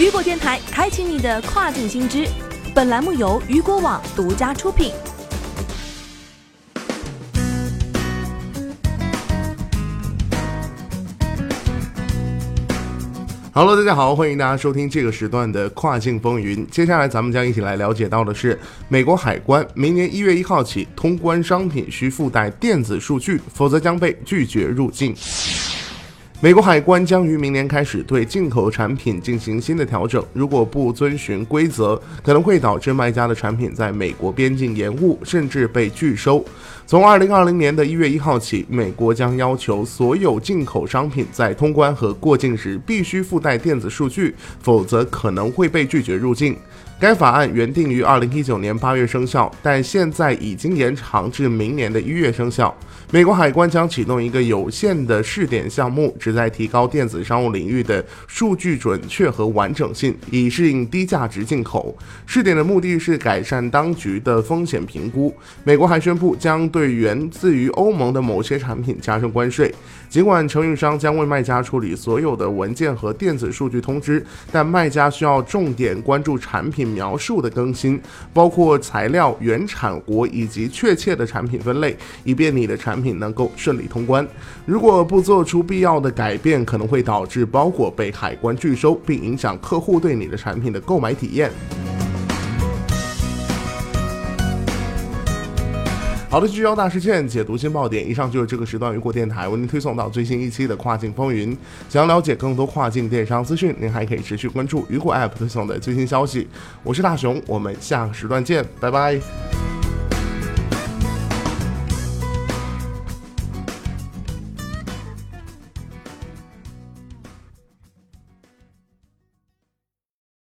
雨果电台开启你的跨境新知。本栏目由雨果网独家出品。Hello，大家好，欢迎大家收听这个时段的跨境风云。接下来咱们将一起来了解到的是，美国海关明年一月一号起，通关商品需附带电子数据，否则将被拒绝入境。美国海关将于明年开始对进口产品进行新的调整，如果不遵循规则，可能会导致卖家的产品在美国边境延误，甚至被拒收。从二零二零年的一月一号起，美国将要求所有进口商品在通关和过境时必须附带电子数据，否则可能会被拒绝入境。该法案原定于二零一九年八月生效，但现在已经延长至明年的一月生效。美国海关将启动一个有限的试点项目，旨在提高电子商务领域的数据准确和完整性，以适应低价值进口。试点的目的是改善当局的风险评估。美国还宣布将对源自于欧盟的某些产品加征关税。尽管承运商将为卖家处理所有的文件和电子数据通知，但卖家需要重点关注产品描述的更新，包括材料、原产国以及确切的产品分类，以便你的产。品能够顺利通关。如果不做出必要的改变，可能会导致包裹被海关拒收，并影响客户对你的产品的购买体验。好的，聚焦大事件，解读新爆点。以上就是这个时段雨果电台为您推送到最新一期的跨境风云。想要了解更多跨境电商资讯，您还可以持续关注雨果 App 推送的最新消息。我是大熊，我们下个时段见，拜拜。